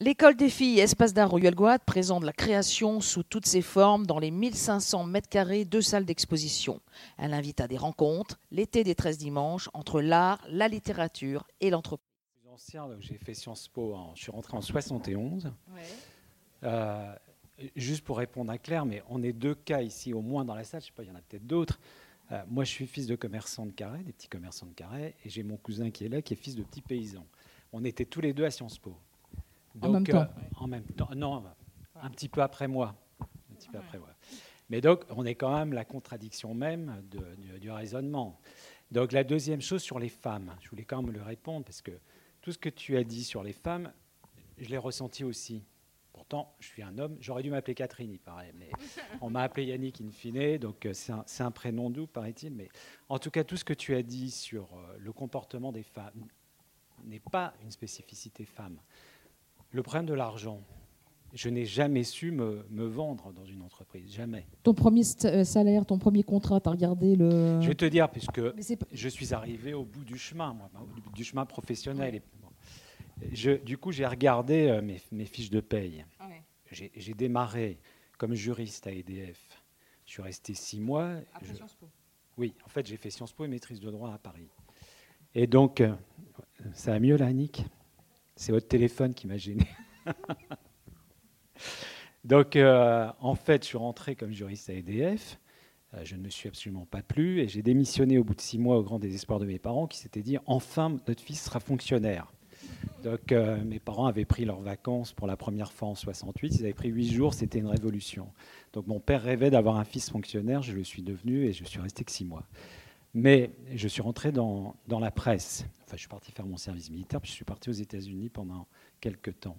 L'école des filles Espace d'art Royal Guad présente la création sous toutes ses formes dans les 1500 mètres carrés de salles d'exposition. Elle invite à des rencontres, l'été des 13 dimanches, entre l'art, la littérature et l'entreprise. J'ai fait Sciences Po, je suis rentré en 71. Euh, juste pour répondre à Claire, mais on est deux cas ici au moins dans la salle, je sais pas, il y en a peut-être d'autres. Euh, moi, je suis fils de commerçants de carré, des petits commerçants de carré, et j'ai mon cousin qui est là, qui est fils de petits paysans. On était tous les deux à Sciences Po. En même temps. Euh, en même temps. Non, un petit peu après moi. Un petit peu après moi. Mais donc, on est quand même la contradiction même du, raisonnement. Donc, la deuxième chose sur les femmes, je voulais quand même le répondre parce que tout ce que tu as dit sur les femmes, je l'ai ressenti aussi. Pourtant, je suis un homme. J'aurais dû m'appeler Catherine, il paraît. Mais on m'a appelé Yannick in fine, donc euh, c'est un, prénom doux, paraît-il. Mais en tout cas, tout ce que tu as dit sur euh, le comportement des femmes n'est pas une spécificité femme. Le problème de l'argent, je n'ai jamais su me, vendre dans une entreprise, jamais. Ton premier euh, salaire, ton premier contrat, tu as regardé le... Je vais te dire, puisque je suis arrivé au bout du chemin, moi, au bout du chemin professionnel. Je, du coup, j'ai regardé euh, mes, fiches de paye. J'ai démarré comme juriste à EDF. Je suis resté six mois. Après Sciences Po Oui, en fait, j'ai fait Sciences Po et maîtrise de droit à Paris. Et donc, euh, ça va mieux là, Annick? C'est votre téléphone qui m'a gêné. donc, euh, en fait, je suis rentré comme juriste à EDF. je ne me suis absolument pas plu et j'ai démissionné au bout de six mois au grand désespoir de mes parents qui s'étaient dit enfin notre fils sera fonctionnaire. Donc euh, mes parents avaient pris leurs vacances pour la première fois en 68. Ils avaient pris huit jours, c'était une révolution. Donc mon père rêvait d'avoir un fils fonctionnaire, je le suis devenu et je suis resté que six mois. Mais je suis rentré dans, la presse. Enfin, je suis parti faire mon service militaire, puis je suis parti aux États-Unis pendant quelques temps.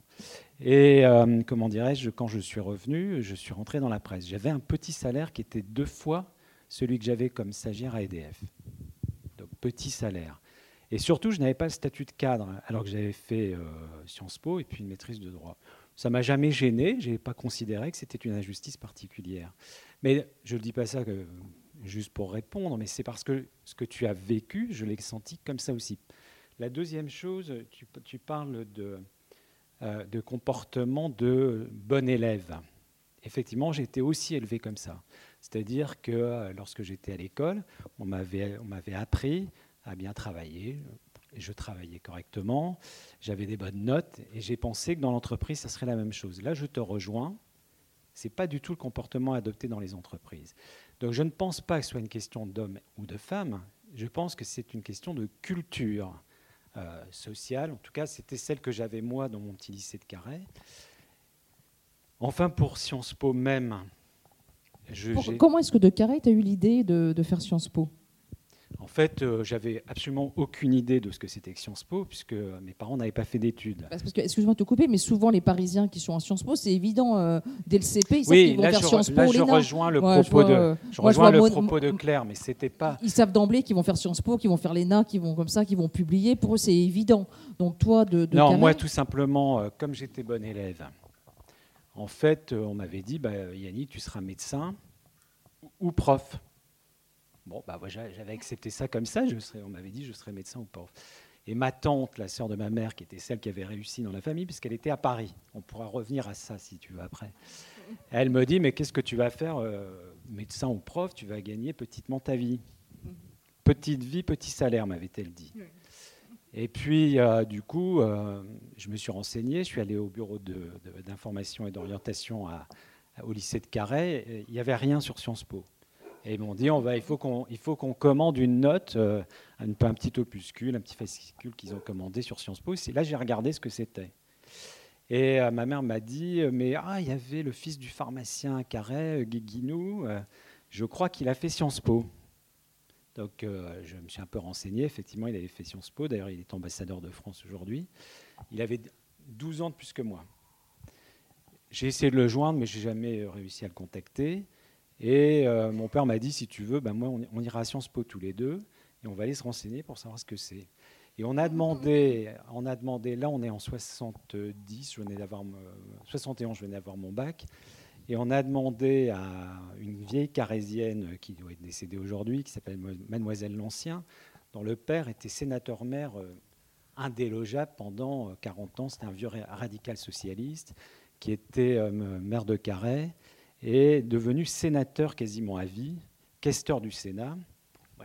Et euh, comment dirais-je, quand je suis revenu, je suis rentré dans la presse. J'avais un petit salaire qui était deux fois celui que j'avais comme stagiaire à EDF. Donc petit salaire. Et surtout, je n'avais pas le statut de cadre, alors que j'avais fait euh, Sciences Po et puis une maîtrise de droit. Ça m'a jamais gêné, je n'ai pas considéré que c'était une injustice particulière. Mais je ne dis pas ça juste pour répondre, mais c'est parce que ce que tu as vécu, je l'ai senti comme ça aussi. La deuxième chose, tu, parles de, euh, de comportement de bon élève. Effectivement, été aussi élevé comme ça. C'est-à-dire que euh, lorsque j'étais à l'école, on m'avait appris à bien travailler. Je travaillais correctement, j'avais des bonnes notes, et j'ai pensé que dans l'entreprise, ça serait la même chose. Là, je te rejoins. Ce n'est pas du tout le comportement adopté dans les entreprises. Donc je ne pense pas que ce soit une question d'homme ou de femme. Je pense que c'est une question de culture euh, sociale. En tout cas, c'était celle que j'avais moi dans mon petit lycée de Carré. Enfin, pour Sciences Po même. Je, comment est-ce que de Carré, tu as eu l'idée de, de faire Sciences Po? En fait, euh, j'avais absolument aucune idée de ce que c'était que Sciences Po, puisque mes parents n'avaient pas fait d'études. Parce que, excuse-moi de te couper, mais souvent les Parisiens qui sont à Sciences Po, c'est évident, euh, dès le CP, ils savent qu'ils vont faire Sciences Po. Là, je rejoins le propos, de, je rejoins le propos de Claire, mais c'était pas. Ils savent d'emblée qu'ils vont faire Sciences Po, qu'ils vont faire l'ENA, qu'ils vont comme ça, qu'ils vont publier. Pour eux, c'est évident. Donc toi, de. non, moi, tout simplement, euh, comme j'étais bon élève, en fait, on m'avait dit, bah, Yannick, tu seras médecin ou prof. Bon, bah, j'avais accepté ça comme ça. Je serais, on m'avait dit je serais médecin ou pas. Et ma tante, la sœur de ma mère, qui était celle qui avait réussi dans la famille, puisqu'elle était à Paris. On pourra revenir à ça si tu veux après. Elle me dit mais qu'est-ce que tu vas faire, euh, médecin ou prof? Tu vas gagner petitement ta vie. Petite vie, petit salaire, m'avait-elle dit. Et puis, euh, du coup, euh, je me suis renseigné. Je suis allé au bureau d'information et d'orientation au lycée de Carhaix. Il n'y avait rien sur Sciences Po. Et m'ont dit, on va, il faut qu'on qu'on commande une note, euh, un, petit opuscule, un petit fascicule qu'ils ont commandé sur Sciences Po. Et là, j'ai regardé ce que c'était. Et euh, ma mère m'a dit, euh, mais ah, il y avait le fils du pharmacien Carré, Guiguinou, je crois qu'il a fait Sciences Po. Donc je me suis un peu renseigné, effectivement, il avait fait Sciences Po, d'ailleurs il est ambassadeur de France aujourd'hui. Il avait 12 ans de plus que moi. J'ai essayé de le joindre, mais je n'ai jamais réussi à le contacter. Et euh, mon père m'a dit, si tu veux, ben moi, on, ira à Sciences Po tous les deux, et on va aller se renseigner pour savoir ce que c'est. Et on a demandé, on a demandé, là on est en 70, je venais d'avoir, 71, je venais d'avoir mon bac, et on a demandé à une vieille carésienne qui doit être décédée aujourd'hui, qui s'appelle Mademoiselle Lancien, dont le père était sénateur-maire euh, indélogeable pendant 40 ans. C'était un vieux radical socialiste qui était maire de Carhaix et devenu sénateur quasiment à vie, questeur du Sénat.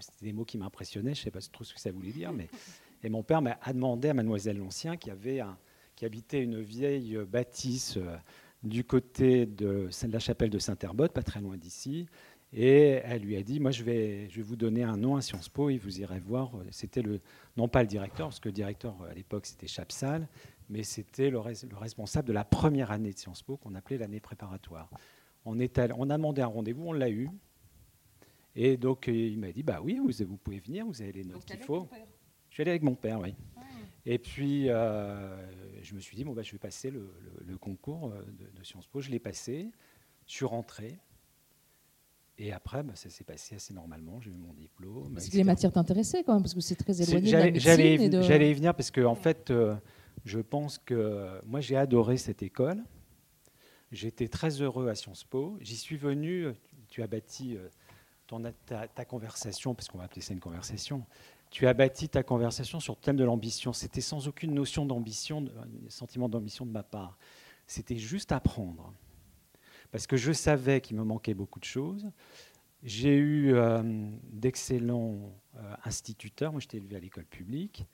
C'était des mots qui m'impressionnaient, je ne sais pas trop ce que ça voulait dire, mais et mon père m'a demandé à Mademoiselle Lancien, qui, habitait une vieille bâtisse euh, du côté de la chapelle de Saint-Herbode, pas très loin d'ici, et elle lui a dit, moi je vais, vous donner un nom à Sciences Po et vous irez voir. C'était le, non pas le directeur, parce que le directeur à l'époque c'était Chapsal, mais c'était le, responsable de la première année de Sciences Po qu'on appelait l'année préparatoire. On, est on a demandé un rendez-vous, on l'a eu. Et donc il m'a dit, bah oui, vous, vous pouvez venir, vous avez les notes qu'il faut. Je suis allé avec mon père, oui. Et puis, euh, je me suis dit, bon, bah, je vais passer le, concours euh, de, Sciences Po. Je l'ai passé, je suis rentré. Et après, bah, ça s'est passé assez normalement. J'ai eu mon diplôme. Est-ce que les matières t'intéressaient quand même Parce que c'est très éloigné de la J'allais y venir parce que, en fait, euh, je pense que moi, j'ai adoré cette école. J'étais très heureux à Sciences Po. J'y suis venu, tu as bâti ton, ta, conversation, parce qu'on va appeler ça une conversation, tu as bâti ta conversation sur le thème de l'ambition. C'était sans aucune notion d'ambition, sentiment d'ambition de ma part. C'était juste apprendre. Parce que je savais qu'il me manquait beaucoup de choses. J'ai eu euh, d'excellents euh, instituteurs. Moi, j'étais élevé à l'école publique.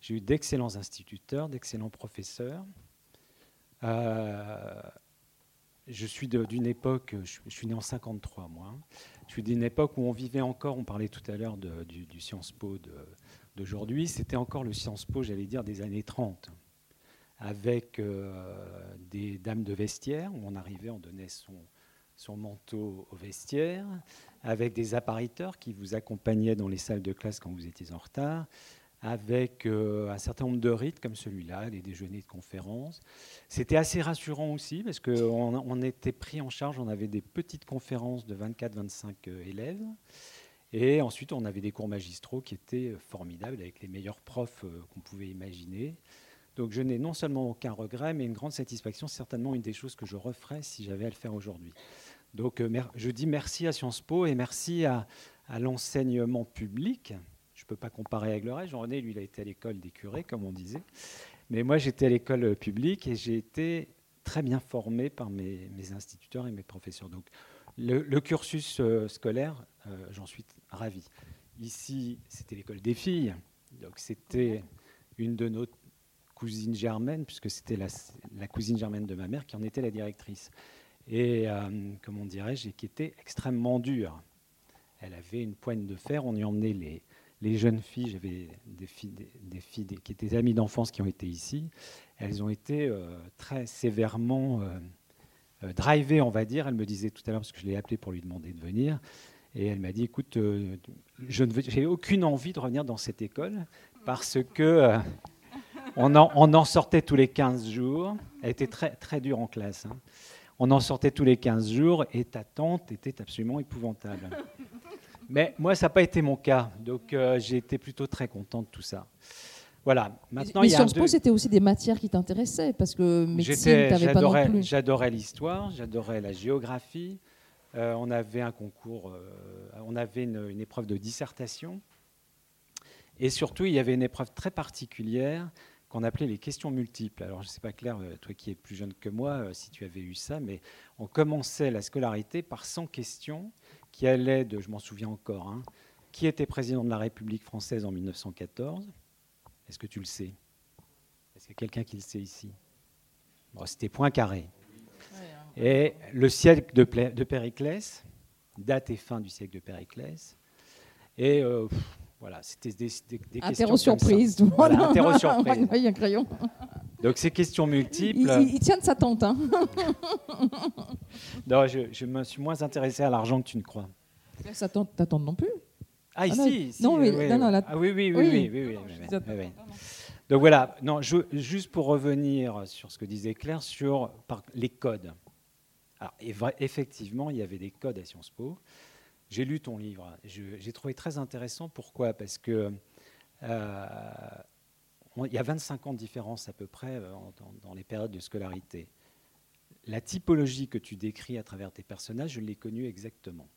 J'ai eu d'excellents instituteurs, d'excellents professeurs. Euh, je suis d'une époque, je, suis né en 53 moi, je suis d'une époque où on vivait encore, on parlait tout à l'heure du, du, Sciences Po d'aujourd'hui, c'était encore le Sciences Po, j'allais dire, des années 30, avec euh, des dames de vestiaire, où on arrivait, on donnait son, son manteau au vestiaire, avec des appariteurs qui vous accompagnaient dans les salles de classe quand vous étiez en retard, avec euh, un certain nombre de rites comme celui-là, les déjeuners de conférences. C'était assez rassurant aussi parce qu'on on était pris en charge, on avait des petites conférences de 24-25 euh, élèves. Et ensuite, on avait des cours magistraux qui étaient euh, formidables avec les meilleurs profs qu'on pouvait imaginer. Donc je n'ai non seulement aucun regret, mais une grande satisfaction, certainement une des choses que je referais si j'avais à le faire aujourd'hui. Donc je dis merci à Sciences Po et merci à l'enseignement public, peux pas comparer avec le reste. Jean-René, lui, il a été à l'école des curés, comme on disait. Mais moi, j'étais à l'école publique et j'ai été très bien formé par mes, instituteurs et mes professeurs. Donc, le, cursus euh, scolaire, euh, j'en suis ravi. Ici, c'était l'école des filles. Donc, c'était une de nos cousines germaines, puisque c'était la, cousine germaine de ma mère qui en était la directrice. Et, euh, comment dirais-je, qui était extrêmement dure. Elle avait une poigne de fer, on y emmenait les, les jeunes filles, j'avais des filles, qui étaient amies d'enfance qui ont été ici, elles ont été euh, très sévèrement euh, euh, drivées, on va dire. Elle me disait tout à l'heure, parce que je l'ai appelée pour lui demander de venir, et elle m'a dit, écoute, je n'ai aucune envie de revenir dans cette école, parce que on, en, sortait tous les 15 jours. Elle était très, très dure en classe. Hein. On en sortait tous les 15 jours, et ta tante était absolument épouvantable. Mais moi, ça n'a pas été mon cas. Donc, euh, j'ai été plutôt très content de tout ça. Voilà. Maintenant, mais Sciences Po, c'était aussi des matières qui t'intéressaient parce que médecine, t'avais pas non plus. J'adorais l'histoire, j'adorais la géographie. Euh, on avait un concours, euh, on avait une, une, épreuve de dissertation. Et surtout, il y avait une épreuve très particulière qu'on appelait les questions multiples. Alors, je ne sais pas, Claire, toi qui es plus jeune que moi, si tu avais eu ça, mais on commençait la scolarité par 100 questions qui allait de, je m'en souviens encore, hein, qui était président de la République française en 1914 Est-ce que tu le sais? Est-ce qu'il y a quelqu'un qui le sait ici? C'était Poincaré. Et le siècle de, de, Périclès, date et fin du siècle de Périclès. Et euh, voilà, c'était des, des, des questions. surprise, voilà, un crayon. Donc ces questions multiples. Il, il, tient de sa tante. Hein. non, je, me suis moins intéressé à l'argent que tu ne crois. Ça tante, ta tante non plus Ah, ici, Non, oui, non, non, ah, oui, oui, oui, oui, oui, Donc voilà, non, je, juste pour revenir sur ce que disait Claire sur par, les codes. Alors, effectivement, il y avait des codes à Sciences Po. J'ai lu ton livre. J'ai trouvé très intéressant. Pourquoi? Parce que euh, il y a 25 ans de différence à peu près euh, dans, les périodes de scolarité. La typologie que tu décris à travers tes personnages, je l'ai connue exactement.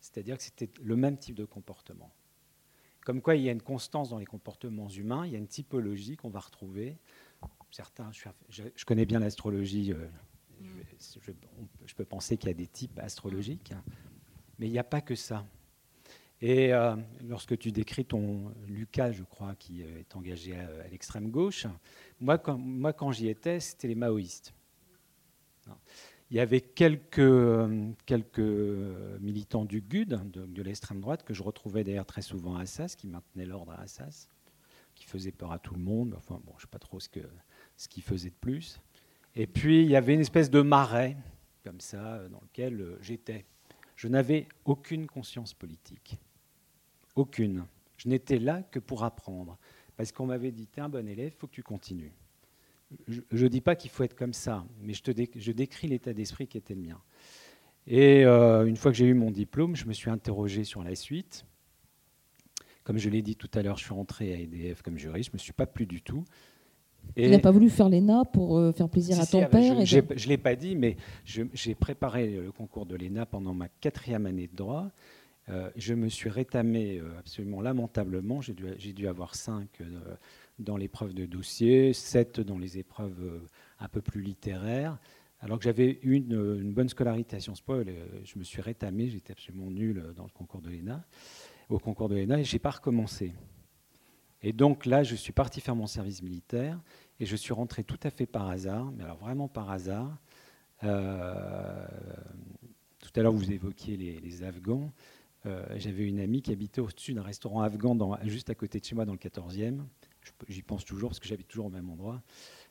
C'est-à-dire que c'était le même type de comportement. Comme quoi, il y a une constance dans les comportements humains, il y a une typologie qu'on va retrouver. Certains, je, connais bien l'astrologie, euh, je, peux penser qu'il y a des types astrologiques, mais il n'y a pas que ça. Et euh, lorsque tu décris ton Lucas, je crois, qui euh, est engagé à, l'extrême gauche, moi quand, moi, quand j'y étais, c'était les maoïstes. Il y avait quelques, euh, quelques militants du GUD, de, l'extrême droite, que je retrouvais d'ailleurs très souvent à Assas, qui maintenaient l'ordre à Assas, qui faisaient peur à tout le monde. Enfin, bon, je ne sais pas trop ce qu'ils ce faisaient de plus. Et puis, il y avait une espèce de marais, comme ça, dans lequel j'étais. Je n'avais aucune conscience politique. Aucune. Je n'étais là que pour apprendre. Parce qu'on m'avait dit, tu es un bon élève, il faut que tu continues. Je ne dis pas qu'il faut être comme ça, mais je, te je décris l'état d'esprit qui était le mien. Et euh, une fois que j'ai eu mon diplôme, je me suis interrogé sur la suite. Comme je l'ai dit tout à l'heure, je suis rentré à EDF comme juriste, je ne me suis pas plu du tout. Et tu n'as pas voulu faire l'ENA pour euh, faire plaisir à ton père Je ne l'ai pas dit, mais j'ai préparé le concours de l'ENA pendant ma quatrième année de droit. Euh, je me suis rétamé euh, absolument lamentablement. J'ai dû, avoir 5 euh, dans l'épreuve de dossier, 7 dans les épreuves un peu plus littéraires. Alors que j'avais eu une, bonne scolarité à Sciences Po, je me suis rétamé, j'étais absolument nul dans le concours de l'ENA, au concours de l'ENA, et je n'ai pas recommencé. Et donc là, je suis parti faire mon service militaire, et je suis rentré tout à fait par hasard, mais alors vraiment par hasard. tout à l'heure, vous évoquiez les Afghans. Euh, j'avais une amie qui habitait au-dessus d'un restaurant afghan juste à côté de chez moi dans le 14e. J'y pense toujours parce que j'habite toujours au même endroit.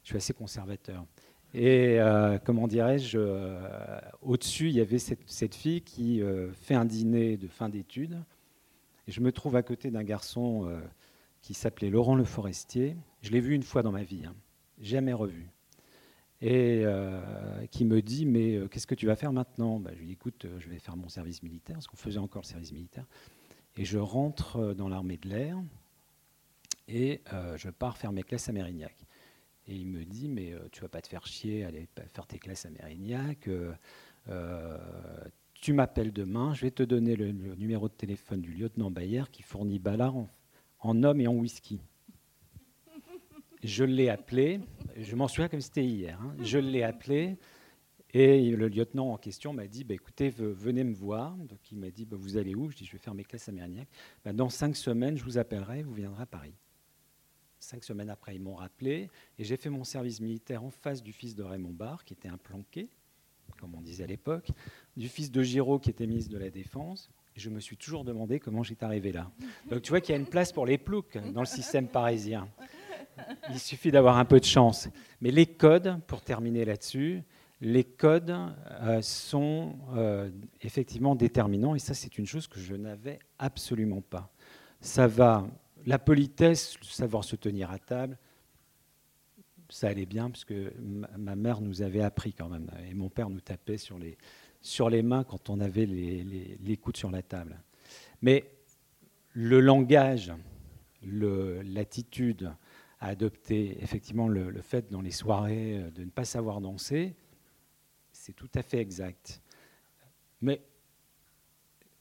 Je suis assez conservateur. Et euh, comment dirais-je, euh, au-dessus, il y avait cette, fille qui fait un dîner de fin d'études. Et je me trouve à côté d'un garçon qui s'appelait Laurent Le Forestier. Je l'ai vu une fois dans ma vie, hein. jamais revu et euh, qui me dit Mais euh, qu'est-ce que tu vas faire maintenant? Bah, Je lui dis Écoute, euh, je vais faire mon service militaire, parce qu'on faisait encore le service militaire. Et je rentre dans l'armée de l'air et je pars faire mes classes à Mérignac. Et il me dit Mais tu vas pas te faire chier, aller faire tes classes à Mérignac. tu m'appelles demain, je vais te donner le, numéro de téléphone du lieutenant Bayer qui fournit Ballard en hommes et en whisky. Je l'ai appelé, je m'en souviens comme c'était hier, hein. je l'ai appelé et le lieutenant en question m'a dit bah, écoutez, venez me voir. Donc il m'a dit bah, vous allez où? Je dis je vais faire mes classes à Mérignac. Bah, dans cinq semaines, je vous appellerai, vous viendrez à Paris. Cinq semaines après, ils m'ont rappelé et j'ai fait mon service militaire en face du fils de Raymond Barre, qui était un planqué, comme on disait à l'époque, du fils de Giraud, qui était ministre de la Défense. je me suis toujours demandé comment j'étais arrivé là. Donc tu vois qu'il y a une place pour les ploucs dans le système parisien. Il suffit d'avoir un peu de chance. Mais les codes, pour terminer là-dessus, les codes euh, sont euh, effectivement déterminants et ça c'est une chose que je n'avais absolument pas. Ça va, la politesse, savoir se tenir à table, ça allait bien parce que ma mère nous avait appris quand même et mon père nous tapait sur les, sur les mains quand on avait les, les, les coudes sur la table. Mais le langage, l'attitude, à adopter effectivement le, fait dans les soirées euh, de ne pas savoir danser, c'est tout à fait exact. Mais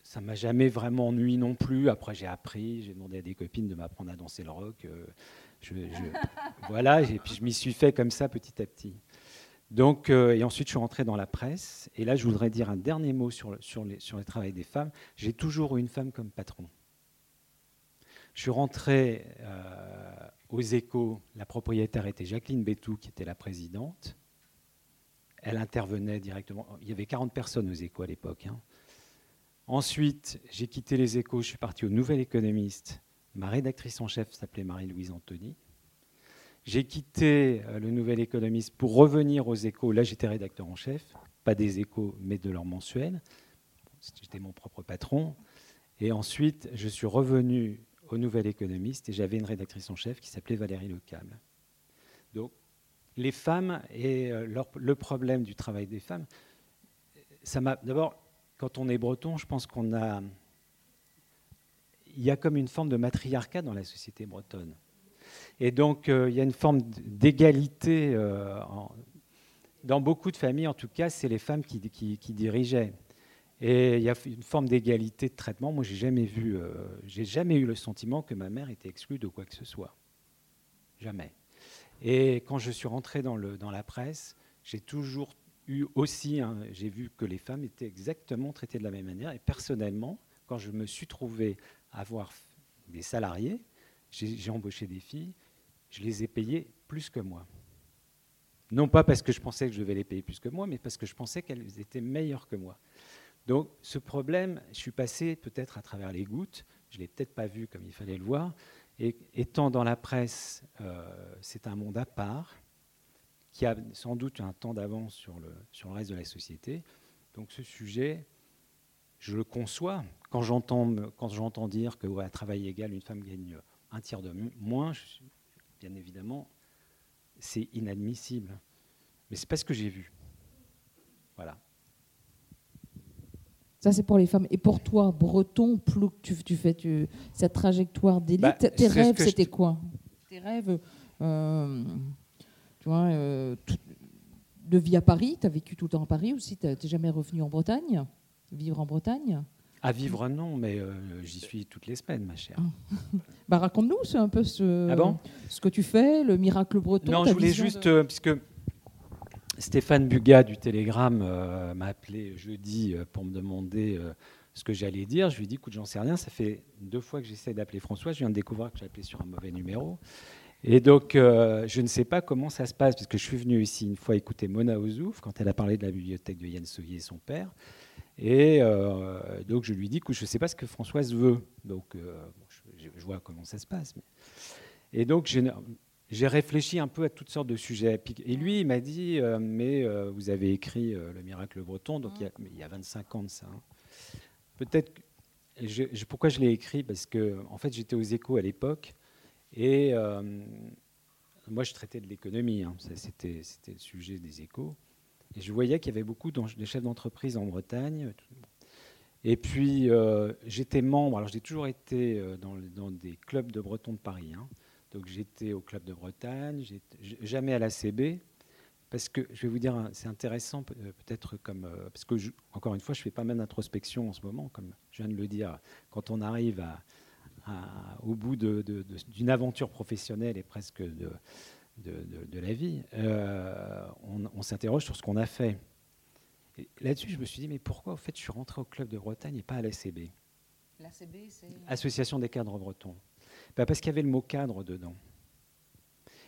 ça m'a jamais vraiment ennuyé non plus. Après, j'ai appris, j'ai demandé à des copines de m'apprendre à danser le rock. Euh, je, voilà, et puis je m'y suis fait comme ça petit à petit. Donc, euh, et ensuite, je suis rentré dans la presse. Et là, je voudrais dire un dernier mot sur, sur, les, sur le travail des femmes. J'ai toujours eu une femme comme patron. Je suis rentré aux échos, la propriétaire était Jacqueline Bétou, qui était la présidente. Elle intervenait directement. Il y avait 40 personnes aux échos à l'époque. Hein. Ensuite, j'ai quitté les échos, je suis parti au Nouvel Économiste. Ma rédactrice en chef s'appelait Marie-Louise Anthony. J'ai quitté euh, le Nouvel Économiste pour revenir aux échos. Là, j'étais rédacteur en chef, pas des échos, mais de leur mensuel. J'étais mon propre patron. Et ensuite, je suis revenu au Nouvel Économiste et j'avais une rédactrice en chef qui s'appelait Valérie Lecable. Donc, les femmes et euh, le problème du travail des femmes, ça m'a. D'abord, quand on est breton, je pense qu'on a. Il y a comme une forme de matriarcat dans la société bretonne. Et donc, euh, il y a une forme d'égalité. Euh, dans beaucoup de familles, en tout cas, c'est les femmes qui, dirigeaient. Et il y a une forme d'égalité de traitement. Moi, j'ai jamais vu, euh, j'ai jamais eu le sentiment que ma mère était exclue de quoi que ce soit. Jamais. Et quand je suis rentré dans, le, dans la presse, j'ai toujours eu aussi, j'ai vu que les femmes étaient exactement traitées de la même manière. Et personnellement, quand je me suis trouvé avoir des salariés, j'ai embauché des filles, je les ai payées plus que moi. Non pas parce que je pensais que je devais les payer plus que moi, mais parce que je pensais qu'elles étaient meilleures que moi. Donc ce problème, je suis passé peut-être à travers les gouttes, je ne l'ai peut-être pas vu comme il fallait le voir, et étant dans la presse, euh, c'est un monde à part, qui a sans doute un temps d'avance sur le, sur le reste de la société. Donc ce sujet, je le conçois. Quand j'entends, quand j'entends dire que à travail égal, une femme gagne un tiers de moins, bien évidemment, c'est inadmissible. Mais c'est pas ce que j'ai vu. Voilà. Ça, c'est pour les femmes. Et pour toi, breton, tu, tu fais tu, cette trajectoire d'élite, bah, tes rêves, c'était quoi? Tes rêves, euh, tu vois, euh, de vie à Paris, tu as vécu tout le temps à Paris aussi, tu n'es jamais revenu en Bretagne, vivre en Bretagne? À vivre, non, mais euh, j'y suis toutes les semaines, ma chère. bah, Raconte-nous, un peu ce, ah ce que tu fais, le miracle breton. Non, je voulais juste, puisque Stéphane Bugat du Télégramme euh, m'a appelé jeudi euh, pour me demander euh, ce que j'allais dire. Je lui ai dit, écoute, j'en sais rien. Ça fait deux fois que j'essaie d'appeler François. Je viens de découvrir que j'ai appelé sur un mauvais numéro. Et donc, je ne sais pas comment ça se passe, parce que je suis venu ici une fois écouter Mona Ozouf quand elle a parlé de la bibliothèque de Yann Soyer et son père. Et donc, je lui dis que je ne sais pas ce que Françoise veut. Donc, je, vois comment ça se passe. Et donc, j'ai réfléchi un peu à toutes sortes de sujets. Et lui, il m'a dit, euh, mais euh, vous avez écrit euh, Le miracle breton, donc il, y a, 25 ans de ça. Hein. Peut-être, pourquoi je l'ai écrit? Parce que, en fait, j'étais aux échos à l'époque, et moi, je traitais de l'économie, hein. c'était le sujet des échos. Et je voyais qu'il y avait beaucoup de chefs d'entreprise en Bretagne. Et puis, j'étais membre, alors j'ai toujours été dans, dans, des clubs de Bretons de Paris. Hein. Donc j'étais au Club de Bretagne, jamais à la CB, parce que je vais vous dire, c'est intéressant euh, peut-être comme euh, parce que encore une fois, je fais pas mal d'introspection en ce moment, comme je viens de le dire. Quand on arrive au bout d'une aventure professionnelle et presque de, la vie, euh, on, s'interroge sur ce qu'on a fait. Là-dessus, je me suis dit, mais pourquoi, au fait, je suis rentré au Club de Bretagne et pas à l'ACB L'ACB, c'est Association des cadres bretons. Bah, parce qu'il y avait le mot cadre dedans.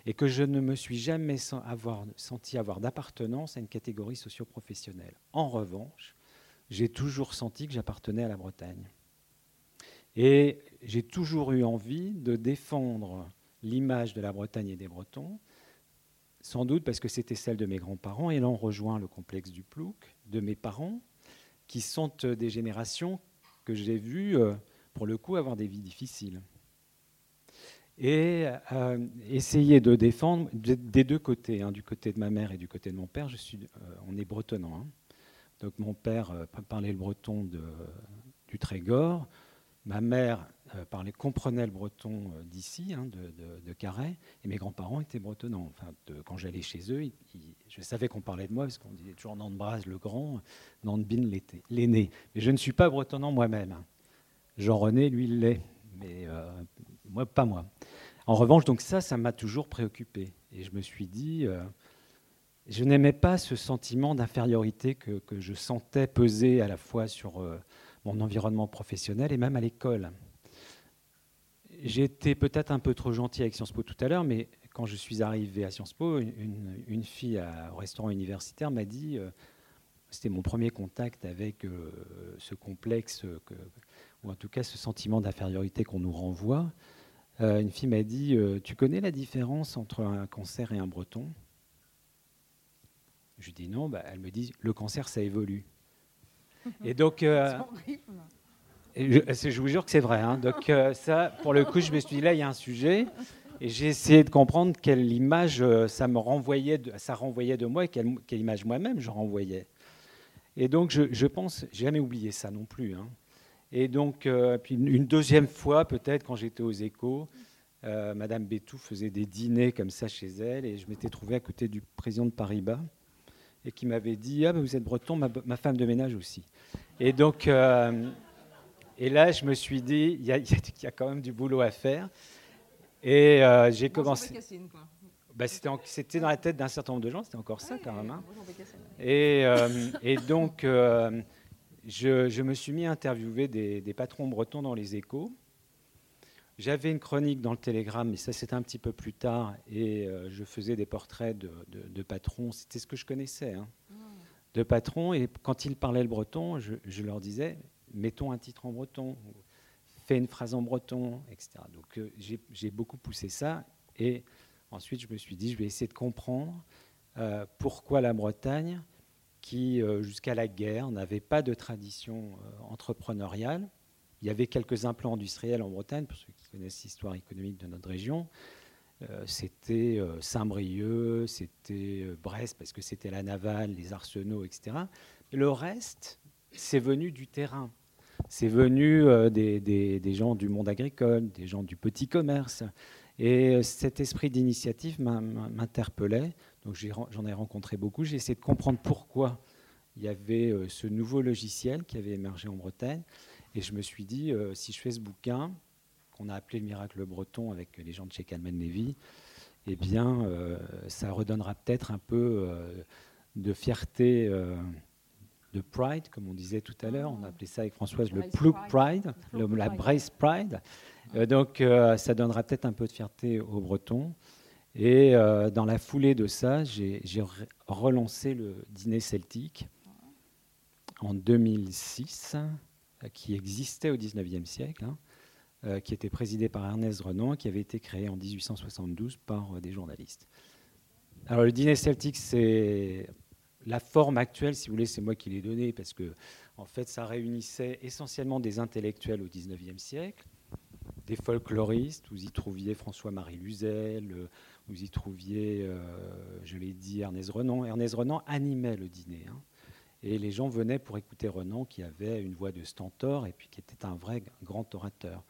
Et que je ne me suis jamais senti avoir d'appartenance à une catégorie socio-professionnelle. En revanche, j'ai toujours senti que j'appartenais à la Bretagne. Et j'ai toujours eu envie de défendre l'image de la Bretagne et des Bretons, sans doute parce que c'était celle de mes grands-parents, et là rejoint le complexe du plouc, de mes parents, qui sont euh, des générations que j'ai vues, euh, pour le coup, avoir des vies difficiles et euh, essayer de défendre des deux côtés, hein, du côté de ma mère et du côté de mon père. Je suis, euh, on est bretonnant. Hein. Donc mon père euh, parlait le breton de, du Trégor, ma mère parlait, comprenait le breton d'ici, hein, de, de, Carhaix, et mes grands-parents étaient bretonnants. Enfin, quand j'allais chez eux, je savais qu'on parlait de moi parce qu'on disait toujours Nandbraz le grand, Nandbin l'aîné. Mais je ne suis pas bretonnant moi-même. Jean-René, lui, l'est, mais moi, pas moi. En revanche, donc ça, ça m'a toujours préoccupé. Et je me suis dit, euh, je n'aimais pas ce sentiment d'infériorité que, je sentais peser à la fois sur euh, mon environnement professionnel et même à l'école. J'ai été peut-être un peu trop gentil avec Sciences Po tout à l'heure, mais quand je suis arrivé à Sciences Po, une, fille au restaurant universitaire m'a dit, euh, c'était mon premier contact avec ce complexe, ou en tout cas ce sentiment d'infériorité qu'on nous renvoie, une fille m'a dit euh, Tu connais la différence entre un cancer et un breton? Je lui dis non. Bah, elle me dit Le cancer, ça évolue. et donc. Euh, je, je, vous jure que c'est vrai. Hein. Donc, ça, pour le coup, je me suis dit Là, il y a un sujet. Et j'ai essayé de comprendre quelle image ça me renvoyait, de, ça renvoyait de moi et quelle, image moi-même je renvoyais. Et donc, je, je pense, j'ai jamais oublié ça non plus. Hein. Et donc, euh, puis une deuxième fois, peut-être, quand j'étais aux échos, euh, Madame Bétou faisait des dîners comme ça chez elle, et je m'étais trouvé à côté du président de Paribas, et qui m'avait dit Ah, ben vous êtes breton, ma, femme de ménage aussi. Et donc, et là, je me suis dit, il y, a quand même du boulot à faire. Et j'ai commencé. Bah, c'était dans la tête d'un certain nombre de gens, c'était encore ça quand même. Hein. Et, et, donc, je, je, me suis mis à interviewer des, des patrons bretons dans les échos. J'avais une chronique dans le Télégramme, mais ça c'était un petit peu plus tard, et euh, je faisais des portraits de, patrons, c'était ce que je connaissais, hein. ah. de patrons, et quand ils parlaient le breton, je, leur disais, mettons un titre en breton, fais une phrase en breton, etc. Donc euh, j'ai beaucoup poussé ça, et ensuite je me suis dit, je vais essayer de comprendre euh, pourquoi la Bretagne, qui jusqu'à la guerre n'avait pas de tradition entrepreneuriale, il y avait quelques implants industriels en Bretagne, pour ceux qui connaissent l'histoire économique de notre région. Euh, c'était euh, Saint-Brieuc, c'était euh, Brest, parce que c'était la navale, les arsenaux, etc. le reste, c'est venu du terrain. C'est venu des, gens du monde agricole, des gens du petit commerce. Et cet esprit d'initiative m'interpellait. Donc j'en ai rencontré beaucoup. J'ai essayé de comprendre pourquoi il y avait ce nouveau logiciel qui avait émergé en Bretagne. Et je me suis dit, euh, si je fais ce bouquin, qu'on a appelé le miracle breton avec les gens de chez Calman Levy, eh bien, euh, ça redonnera peut-être un peu euh, de fierté, de pride, comme on disait tout à l'heure. On a appelé ça avec Françoise le Plouk Pride, la Brace Pride. Donc, ça donnera peut-être un peu de fierté aux Bretons. Et dans la foulée de ça, j'ai relancé le dîner celtique en 2006 qui existait au XIXe siècle, hein, euh, qui était présidé par Ernest Renan, qui avait été créé en 1872 par euh, des journalistes. Alors le dîner celtique, c'est la forme actuelle, si vous voulez, c'est moi qui l'ai donné, parce que en fait, ça réunissait essentiellement des intellectuels au XIXe siècle, des folkloristes. Vous y trouviez François-Marie Luzel, vous y trouviez, euh, je l'ai dit, Ernest Renan. Ernest Renan animait le dîner. Hein. Et les gens venaient pour écouter Renan, qui avait une voix de stentor et puis qui était un vrai grand orateur.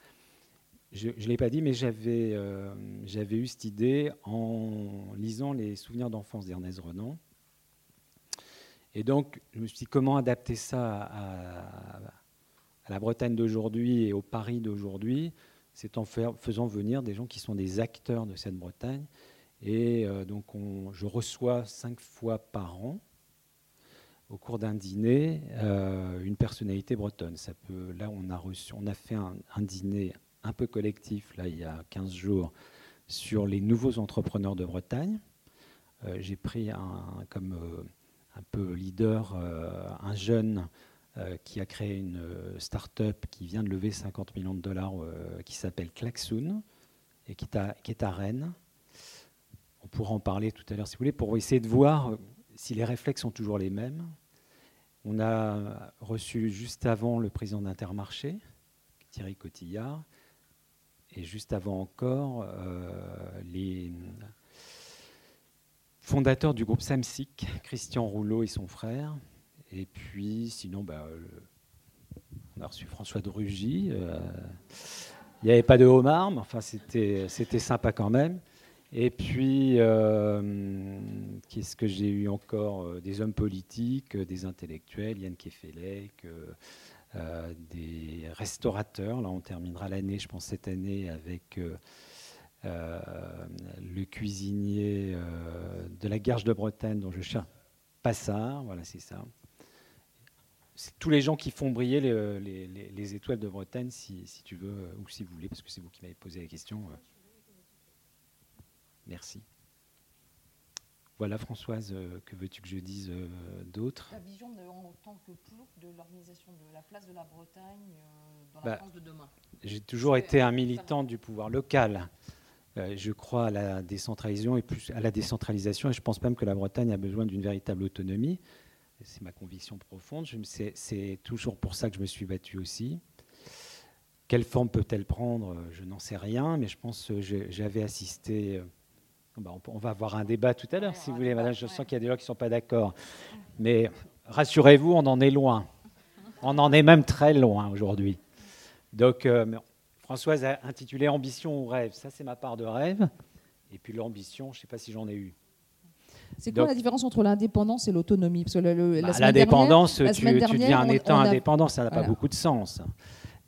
Je ne l'ai pas dit, mais euh, j'avais eu cette idée en lisant les souvenirs d'enfance d'Ernest Renan. Et donc, je me suis dit comment adapter ça à, la Bretagne d'aujourd'hui et au Paris d'aujourd'hui? C'est en faisant venir des gens qui sont des acteurs de cette Bretagne. Et euh, donc, on, je reçois cinq fois par an au cours d'un dîner euh, une personnalité bretonne. Ça peut, là, on a, reçu, on a fait un, dîner un peu collectif, là, il y a 15 jours, sur les nouveaux entrepreneurs de Bretagne. Euh, j'ai pris un, comme un peu leader un jeune qui a créé une start-up qui vient de lever 50 millions de dollars, qui s'appelle Klaxoon, et qui est, à, qui est à Rennes. On pourra en parler tout à l'heure si vous voulez, pour essayer de voir si les réflexes sont toujours les mêmes, on a reçu juste avant le président d'Intermarché, Thierry Cotillard, et juste avant encore euh, les fondateurs du groupe Samsic, Christian Rouleau et son frère. Et puis, sinon, bah, on a reçu François de Rugy. Euh, il n'y avait pas de homard, mais enfin, c'était sympa quand même. Et puis, euh, qu'est-ce que j'ai eu encore euh, Des hommes politiques, euh, des intellectuels, Yann Kefelec, des restaurateurs. Là, on terminera l'année, je pense, cette année avec le cuisinier de la Garge de Bretagne, dont je cherche Passard. Voilà, c'est ça. C'est tous les gens qui font briller les, étoiles de Bretagne, si, si, tu veux, ou si vous voulez, parce que c'est vous qui m'avez posé la question. Merci. Voilà, Françoise, euh, que veux-tu que je dise euh, d'autre? Ta vision en tant que de l'organisation de la place de la Bretagne euh, dans la bah, France de demain J'ai toujours été un militant du pouvoir local. je crois à la décentralisation et plus à la décentralisation et je pense même que la Bretagne a besoin d'une véritable autonomie. C'est ma conviction profonde. C'est toujours pour ça que je me suis battu aussi. Quelle forme peut-elle prendre Je n'en sais rien, mais je pense que j'avais assisté bah, on va avoir un débat tout à l'heure, si vous voulez, madame. Je sens qu'il y a des gens qui ne sont pas d'accord. Mais rassurez-vous, on en est loin. On en est même très loin aujourd'hui. Donc, euh, Françoise a intitulé Ambition ou rêve. Ça, c'est ma part de rêve. Et puis l'ambition, je ne sais pas si j'en ai eu. C'est quoi la différence entre l'indépendance et l'autonomie? Parce bah, l'indépendance, tu, tu, deviens un État indépendant, ça n'a pas beaucoup de sens.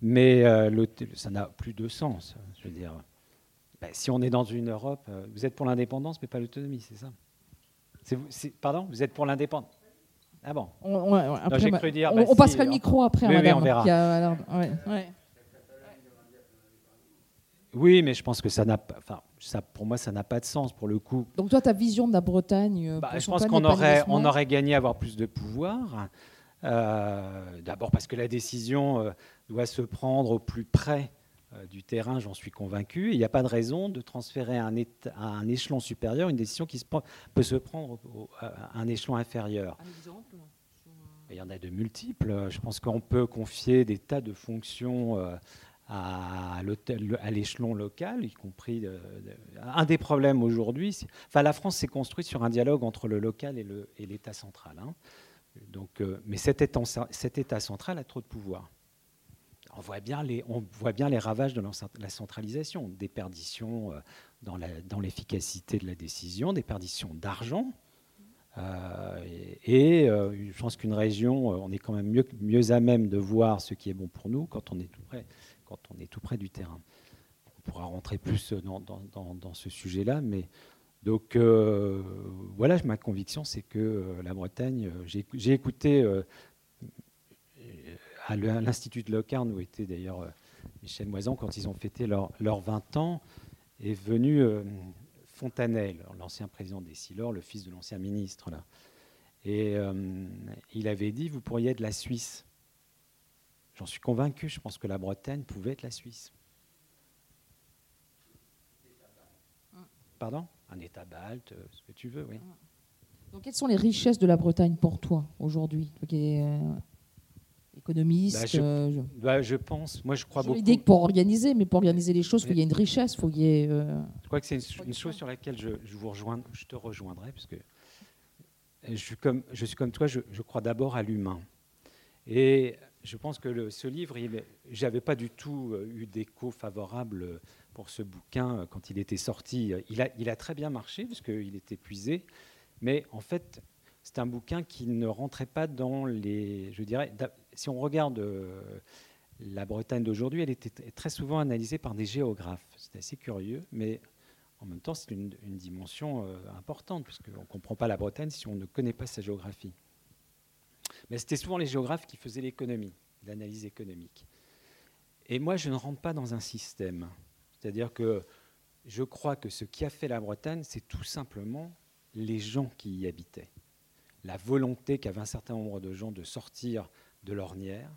Mais euh, ça n'a plus de sens. Je veux dire, bah, si on est dans une Europe, euh, vous êtes pour l'indépendance, mais pas l'autonomie, c'est ça? Pardon Vous êtes pour l'indépendance ah bon? On, après, cru dire, on, bah, passera le micro après, oui, madame. on verra. Oui, mais je pense que ça n'a pas. Enfin, ça, pour moi, ça n'a pas de sens pour le coup. Donc toi, ta vision de la Bretagne. Euh, bah, je pense qu'on aurait, on aurait gagné à avoir plus de pouvoir. Euh, d'abord parce que la décision euh, doit se prendre au plus près du terrain, j'en suis convaincu. Il n'y a pas de raison de transférer à un, à un échelon supérieur une décision qui se peut se prendre à un échelon inférieur. Un exemple Il y en a de multiples. Je pense qu'on peut confier des tas de fonctions à l'échelon local, y compris. un des problèmes aujourd'hui, enfin la France s'est construite sur un dialogue entre le local et l'État central. Hein. Donc, euh, mais cet état, central a trop de pouvoir. On voit bien les, ravages de la centralisation, des perditions euh, dans l'efficacité de la décision, des perditions d'argent. Euh, et, je pense qu'une région, on est quand même mieux, mieux à même de voir ce qui est bon pour nous quand on est tout près on est tout près du terrain. On pourra rentrer plus dans, ce sujet-là, mais donc euh, voilà, ma conviction, c'est que euh, la Bretagne, euh, j'ai écouté à l'Institut de Locarne, où était d'ailleurs Michel Moisan, quand ils ont fêté leurs leur 20 ans, est venu Fontanel, l'ancien président des Silors, le fils de l'ancien ministre. Et il avait dit, vous pourriez être la Suisse. J'en suis convaincu, je pense que la Bretagne pouvait être la Suisse. Pardon? Un État balte, euh, ce que tu veux, oui. Donc, quelles sont les richesses de la Bretagne pour toi aujourd'hui? Euh, économiste. Bah, euh, bah, je, pense, moi je crois beaucoup. l'idée que pour organiser, mais pour organiser les choses, il faut qu'il y ait une richesse, faut y ait. Je crois que c'est une, chose sur laquelle je, vous rejoins, je te rejoindrai, parce que je suis comme, je suis comme toi, je, je crois d'abord à l'humain. Et je pense que ce livre, je n'avais pas du tout euh, eu d'écho favorable pour ce bouquin euh, quand il était sorti. Il a, très bien marché puisqu'il était épuisé, mais en fait, c'est un bouquin qui ne rentrait pas dans les. Je dirais, si on regarde euh, la Bretagne d'aujourd'hui, elle était très souvent analysée par des géographes. C'est assez curieux, mais en même temps, c'est une, dimension importante, puisqu'on ne comprend pas la Bretagne si on ne connaît pas sa géographie. Mais c'était souvent les géographes qui faisaient l'économie, l'analyse économique. Et moi, je ne rentre pas dans un système. C'est-à-dire que je crois que ce qui a fait la Bretagne, c'est tout simplement les gens qui y habitaient. La volonté qu'avaient un certain nombre de gens de sortir de l'ornière,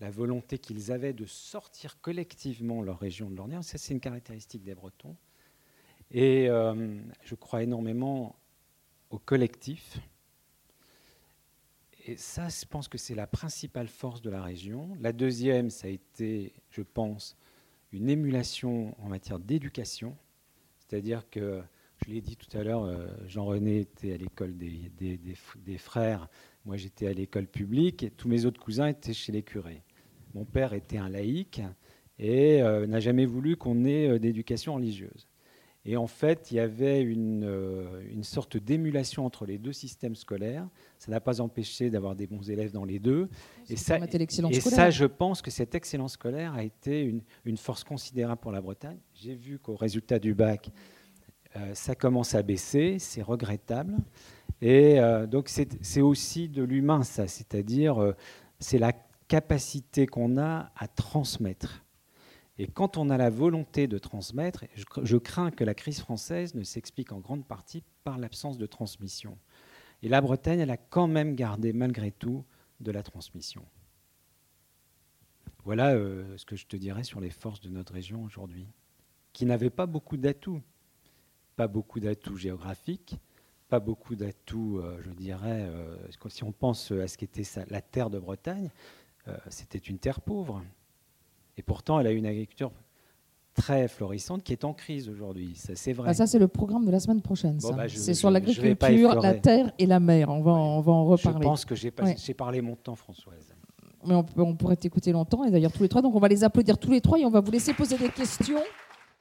la volonté qu'ils avaient de sortir collectivement leur région de l'ornière, ça c'est une caractéristique des Bretons. Et euh, je crois énormément au collectif, et ça, je pense que c'est la principale force de la région. La deuxième, ça a été, je pense, une émulation en matière d'éducation. C'est-à-dire que, je l'ai dit tout à l'heure, euh, Jean-René était à l'école des, frères, moi j'étais à l'école publique, et tous mes autres cousins étaient chez les curés. Mon père était un laïc et euh, n'a jamais voulu qu'on ait euh, d'éducation religieuse. Et en fait, il y avait une, euh, une sorte d'émulation entre les deux systèmes scolaires. Ça n'a pas empêché d'avoir des bons élèves dans les deux. Et, ça, et ça, je pense que cette excellence scolaire a été une, une force considérable pour la Bretagne. J'ai vu qu'au résultat du bac, euh, ça commence à baisser, c'est regrettable. Et euh, donc c'est aussi de l'humain, ça, c'est-à-dire c'est la capacité qu'on a à transmettre. Et quand on a la volonté de transmettre, je, crains que la crise française ne s'explique en grande partie par l'absence de transmission. Et la Bretagne, elle a quand même gardé malgré tout de la transmission. Voilà euh, ce que je te dirais sur les forces de notre région aujourd'hui, qui n'avait pas beaucoup d'atouts. Pas beaucoup d'atouts géographiques, pas beaucoup d'atouts, euh, je dirais, euh, si on pense à ce qu'était la terre de Bretagne, c'était une terre pauvre. Et pourtant, elle a une agriculture très florissante qui est en crise aujourd'hui. Ça, c'est vrai. Ah, ça, c'est le programme de la semaine prochaine. Bah, c'est sur l'agriculture, la terre et la mer. On va, on va en reparler. Je pense que j'ai, parlé mon temps, Françoise. Mais on, on pourrait t'écouter longtemps, et d'ailleurs tous les trois. Donc on va les applaudir tous les trois et on va vous laisser poser des questions.